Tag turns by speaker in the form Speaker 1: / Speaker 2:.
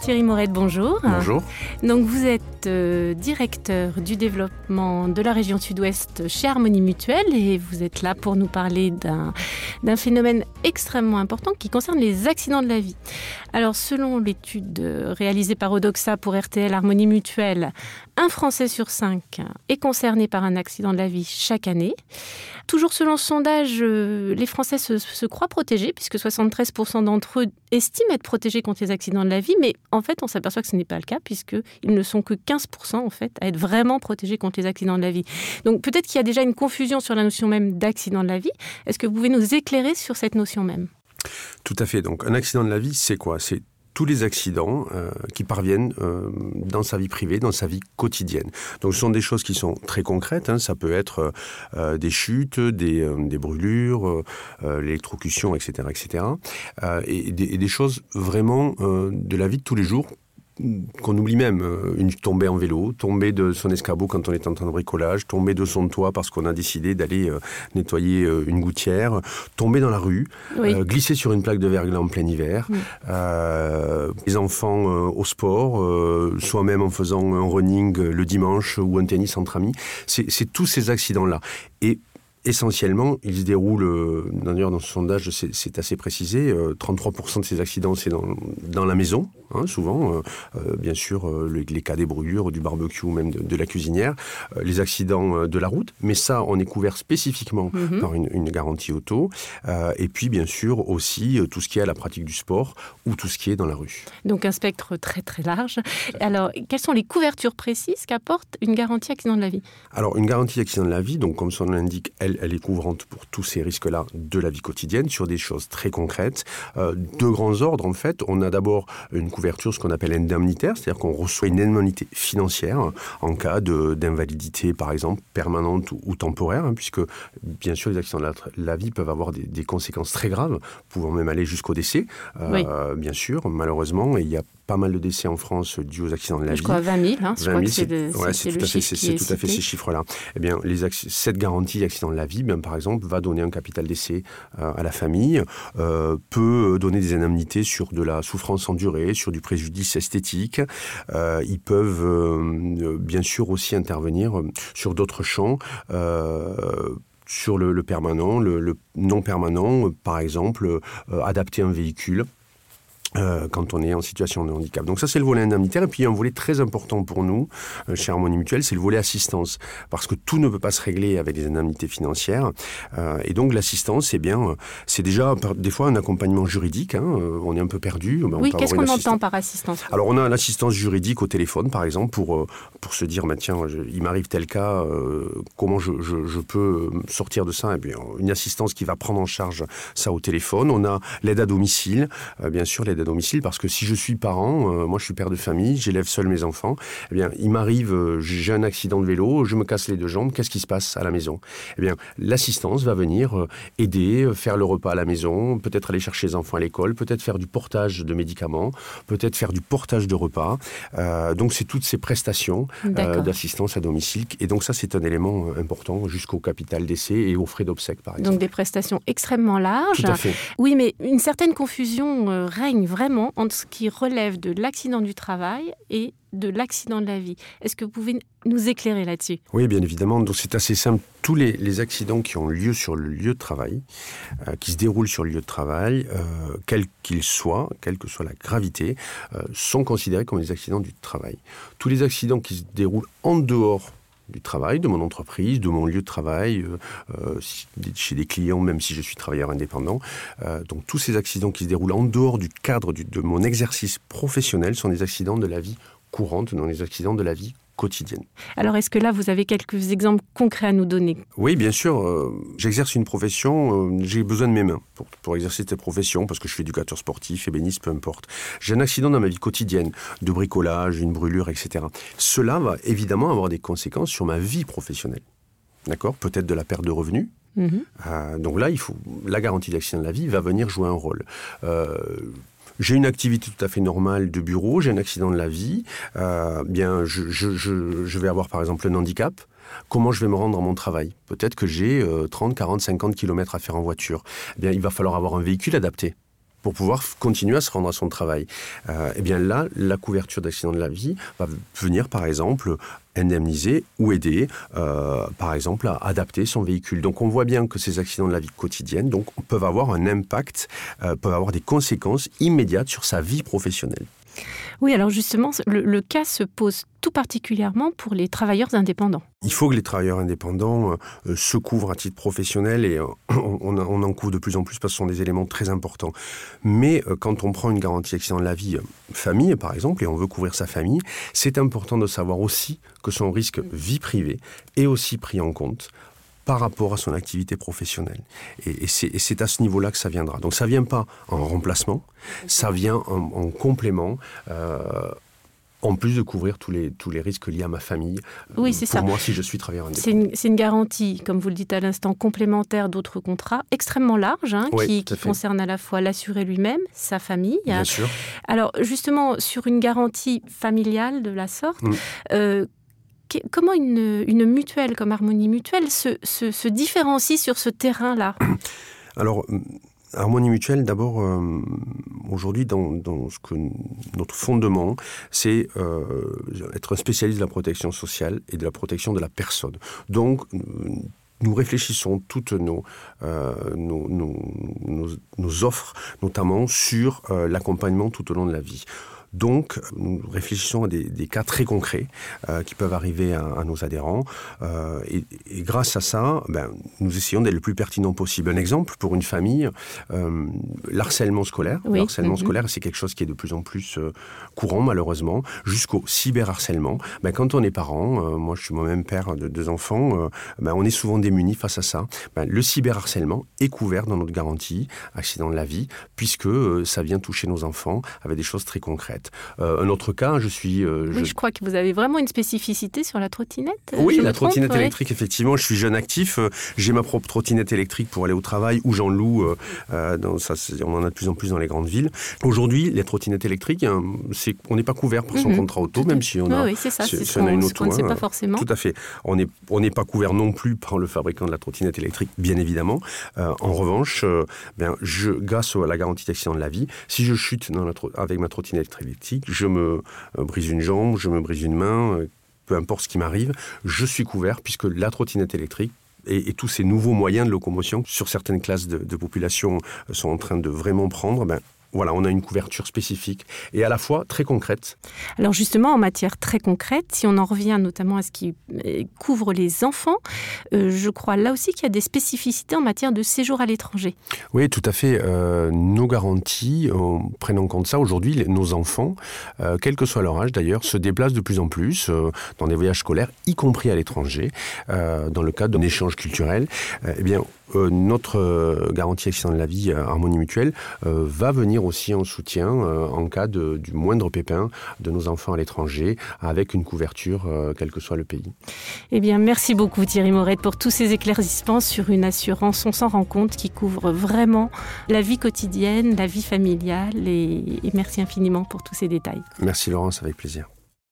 Speaker 1: Thierry Morette, bonjour.
Speaker 2: Bonjour.
Speaker 1: Donc vous êtes euh, directeur du développement de la région sud-ouest chez Harmonie Mutuelle et vous êtes là pour nous parler d'un phénomène extrêmement important qui concerne les accidents de la vie. Alors selon l'étude réalisée par Odoxa pour RTL Harmonie Mutuelle, un Français sur cinq est concerné par un accident de la vie chaque année. Toujours selon ce sondage, euh, les Français se, se croient protégés puisque 73% d'entre eux estiment être protégés contre les accidents de la vie, mais en fait on s'aperçoit que ce n'est pas le cas puisqu'ils ne sont que 15% en fait à être vraiment protégés contre les accidents de la vie. Donc peut-être qu'il y a déjà une confusion sur la notion même d'accident de la vie. Est-ce que vous pouvez nous éclairer sur cette notion même?
Speaker 2: Tout à fait. Donc un accident de la vie, c'est quoi? C'est tous les accidents euh, qui parviennent euh, dans sa vie privée, dans sa vie quotidienne. Donc ce sont des choses qui sont très concrètes. Hein. Ça peut être euh, des chutes, des, brûlures, l'électrocution, etc., etc. Et, des, et, des, choses vraiment de la vie de tous les jours qu'on oublie même euh, une tombée en vélo, tomber de son escabeau quand on est en train de bricolage, tomber de son toit parce qu'on a décidé d'aller euh, nettoyer euh, une gouttière, tomber dans la rue, oui. euh, glisser sur une plaque de verglas en plein hiver, oui. euh, les enfants euh, au sport, soi-même en faisant un running le dimanche ou un tennis entre amis. C'est tous ces accidents-là. Et essentiellement, il se déroule, euh, d'ailleurs dans ce sondage, c'est assez précisé, euh, 33% de ces accidents, c'est dans, dans, la maison, hein, souvent, euh, euh bien sûr, euh, les, les, cas des brûlures, du barbecue, même de, de la cuisinière, euh, les accidents de la route, mais ça, on est couvert spécifiquement mm -hmm. par une, une, garantie auto, et puis bien sûr aussi tout ce qui est à la pratique du sport ou tout ce qui est dans la rue.
Speaker 1: Donc un spectre très très large. Alors, quelles sont les couvertures précises qu'apporte une garantie accident de la vie?
Speaker 2: Alors, une garantie accident de la vie, donc comme son nom l'indique, elle elle, elle, est couvrante pour tous ces risques-là de la vie quotidienne sur des choses très concrètes. Euh, deux grands ordres, en fait. On a d'abord une couverture, ce qu'on appelle indemnitaire, c'est-à-dire qu'on reçoit une indemnité financière en cas d'invalidité, par exemple, permanente ou, ou temporaire, hein, puisque, bien sûr, les accidents de la, la vie peuvent avoir des, des, conséquences très graves, pouvant même aller jusqu'au décès, euh, oui. bien sûr, malheureusement, et il y a pas mal de décès en France dus aux accidents de la
Speaker 1: je
Speaker 2: vie.
Speaker 1: Crois 20 000, hein,
Speaker 2: 20 000 c'est ouais, tout, à fait, tout à fait ces chiffres-là. Eh bien, les cette garantie d'accident de la vie, bien, par exemple, va donner un capital d'essai euh, à la famille, euh, peut donner des indemnités sur de la souffrance endurée, sur du préjudice esthétique. Euh, ils peuvent bien sûr aussi intervenir sur d'autres champs. Sur le, le permanent, le, le non permanent, par exemple, euh, adapter un véhicule euh, quand on est en situation de handicap. Donc ça c'est le volet indemnitaire et puis un volet très important pour nous euh, chez Harmonie Mutuelle, c'est le volet assistance parce que tout ne peut pas se régler avec des indemnités financières euh, et donc l'assistance c'est bien euh, c'est déjà des fois un accompagnement juridique hein, on est un peu perdu.
Speaker 1: Ben, oui, qu'est-ce qu'on entend par assistance
Speaker 2: Alors on a l'assistance juridique au téléphone par exemple pour pour se dire bah, tiens je, il m'arrive tel cas comment je, je, je peux sortir de ça? Et bien une assistance qui va prendre en charge ça au téléphone. On a l'aide à domicile bien sûr l'aide à domicile parce que si je suis parent, euh, moi je suis père de famille, j'élève seul mes enfants, eh bien il m'arrive, euh, j'ai un accident de vélo, je me casse les deux jambes, qu'est-ce qui se passe à la maison? Eh bien l'assistance va venir euh, aider, faire le repas à la maison, peut-être aller chercher les enfants à l'école, peut-être faire du portage de médicaments, peut-être faire du portage de repas. Donc c'est toutes ces prestations d'assistance à domicile et donc ça c'est un élément important jusqu'au capital d'essai et aux frais d'obsèques par exemple.
Speaker 1: Donc des prestations extrêmement larges.
Speaker 2: Tout à fait.
Speaker 1: Oui mais une certaine confusion règne vraiment entre ce qui relève de l'accident du travail et de l'accident de la vie. Est-ce que vous pouvez nous éclairer là-dessus?
Speaker 2: Oui, bien évidemment. Donc c'est assez simple. Tous les, accidents qui ont lieu sur le lieu de travail, euh, qui se déroulent sur le lieu de travail, euh, quels qu'ils soient, quelle que soit la gravité, euh, sont considérés comme des accidents du travail. Tous les accidents qui se déroulent en dehors du travail, de mon entreprise, de mon lieu de travail, euh, euh, chez des clients, même si je suis travailleur indépendant. Euh, donc tous ces accidents qui se déroulent en dehors du cadre de mon exercice professionnel sont des accidents de la vie courante, dans les accidents de la vie quotidienne.
Speaker 1: Alors est-ce que là vous avez quelques exemples concrets à nous donner?
Speaker 2: Oui bien sûr, euh, j'exerce une profession, euh, j'ai besoin de mes mains pour, pour exercer cette profession parce que je suis éducateur sportif, ébéniste, peu importe. J'ai un accident dans ma vie quotidienne, de bricolage, une brûlure, etc. Cela va évidemment avoir des conséquences sur ma vie professionnelle. D'accord? Peut-être de la perte de revenus, Mmh. Euh, donc là, il faut la garantie d'accident de la vie va venir jouer un rôle. Euh, j'ai une activité tout à fait normale de bureau, j'ai un accident de la vie, euh, bien je, vais avoir par exemple un handicap. Comment je vais me rendre à mon travail? Peut-être que j'ai euh, 30, 40, 50 km à faire en voiture. Bien, il va falloir avoir un véhicule adapté pour pouvoir continuer à se rendre à son travail. Euh, eh bien là, la couverture d'accident de la vie va venir, par exemple, indemniser ou aider, euh, par exemple, à adapter son véhicule. Donc on voit bien que ces accidents de la vie quotidienne donc, peuvent avoir un impact, euh, peuvent avoir des conséquences immédiates sur sa vie professionnelle.
Speaker 1: Oui, alors justement, le, cas se pose tout particulièrement pour les travailleurs indépendants.
Speaker 2: Il faut que les travailleurs indépendants euh, se couvrent à titre professionnel et euh, on, on, en couvre de plus en plus parce que ce sont des éléments très importants. Mais euh, quand on prend une garantie accident de la vie famille, par exemple, et on veut couvrir sa famille, c'est important de savoir aussi que son risque vie privée est aussi pris en compte par rapport à son activité professionnelle. Et, et c'est à ce niveau-là que ça viendra. Donc ça ne vient pas en remplacement, ça vient en, en complément. Euh, en plus de couvrir tous les, tous les risques liés à ma famille,
Speaker 1: oui, c'est
Speaker 2: pour
Speaker 1: ça.
Speaker 2: moi si je suis travailleur indépendant.
Speaker 1: C'est une, une, garantie, comme vous le dites à l'instant, complémentaire d'autres contrats, extrêmement large, hein,
Speaker 2: oui,
Speaker 1: qui, qui concerne à la fois l'assuré lui-même, sa famille.
Speaker 2: Bien sûr.
Speaker 1: Alors justement, sur une garantie familiale de la sorte, mm. euh, comment une, mutuelle comme Harmonie Mutuelle se, différencie sur ce terrain-là
Speaker 2: Alors, Harmonie mutuelle, d'abord, euh, aujourd'hui, dans, notre fondement, c'est euh, être un spécialiste de la protection sociale et de la protection de la personne. Donc, nous réfléchissons toutes nos, euh, nos, offres, notamment sur l'accompagnement tout au long de la vie. Donc, nous réfléchissons à des, des cas très concrets euh, qui peuvent arriver à, à nos adhérents. Euh, et, et grâce à ça, ben, nous essayons d'être le plus pertinent possible. Un exemple pour une famille, euh, l'harcèlement scolaire.
Speaker 1: Oui.
Speaker 2: L'harcèlement
Speaker 1: -hmm.
Speaker 2: scolaire, c'est quelque chose qui est de plus en plus euh, courant, malheureusement, jusqu'au cyberharcèlement. Ben, quand on est parent, euh, moi je suis moi-même père de deux enfants, euh, ben, on est souvent démuni face à ça. Ben, le cyberharcèlement est couvert dans notre garantie accident de la vie, puisque ça vient toucher nos enfants avec des choses très concrètes. Euh, un autre cas, je suis. Euh,
Speaker 1: oui, je... je crois que vous avez vraiment une spécificité sur la trottinette.
Speaker 2: Oui, la trottinette électrique, ouais. effectivement. Je suis jeune actif. Euh, J'ai ma propre trottinette électrique pour aller au travail ou j'en loue. Euh, dans, ça, on en a de plus en plus dans les grandes villes. Aujourd'hui, les trottinettes électriques, hein, on n'est pas couvert par son
Speaker 1: mm
Speaker 2: -hmm. contrat auto, même si on a,
Speaker 1: oui, oui, ça,
Speaker 2: si,
Speaker 1: si
Speaker 2: on a une auto.
Speaker 1: Sait pas forcément.
Speaker 2: Tout à fait. On n'est on pas couvert non plus par le fabricant de la trottinette électrique, bien évidemment. Euh, en revanche, euh, ben, je, grâce à la garantie d'accident de la vie, si je chute dans la, avec ma trottinette je me euh, brise une jambe, je me brise une main, euh, peu importe ce qui m'arrive, je suis couvert puisque la trottinette électrique et, tous ces nouveaux moyens de locomotion sur certaines classes de, de population euh, sont en train de vraiment prendre, ben, voilà, on a une couverture spécifique et à la fois très concrète.
Speaker 1: Alors justement, en matière très concrète, si on en revient notamment à ce qui euh, couvre les enfants, euh, je crois là aussi qu'il y a des spécificités en matière de séjour à l'étranger.
Speaker 2: Oui, tout à fait. Euh, nos garanties prennent en compte ça. Aujourd'hui, nos enfants, euh, quel que soit leur âge d'ailleurs, se déplacent de plus en plus dans des voyages scolaires, y compris à l'étranger, dans le cadre d'un échange culturel. Eh bien, euh, notre euh, garantie accident de la vie euh, harmonie mutuelle euh, va venir aussi en soutien euh, en cas de, du moindre pépin de nos enfants à l'étranger avec une couverture quel que soit le pays.
Speaker 1: Eh bien merci beaucoup Thierry Morette pour tous ces éclaircissements sur une assurance on s'en rend compte qui couvre vraiment la vie quotidienne, la vie familiale et, et merci infiniment pour tous ces détails.
Speaker 2: Merci Laurence avec plaisir.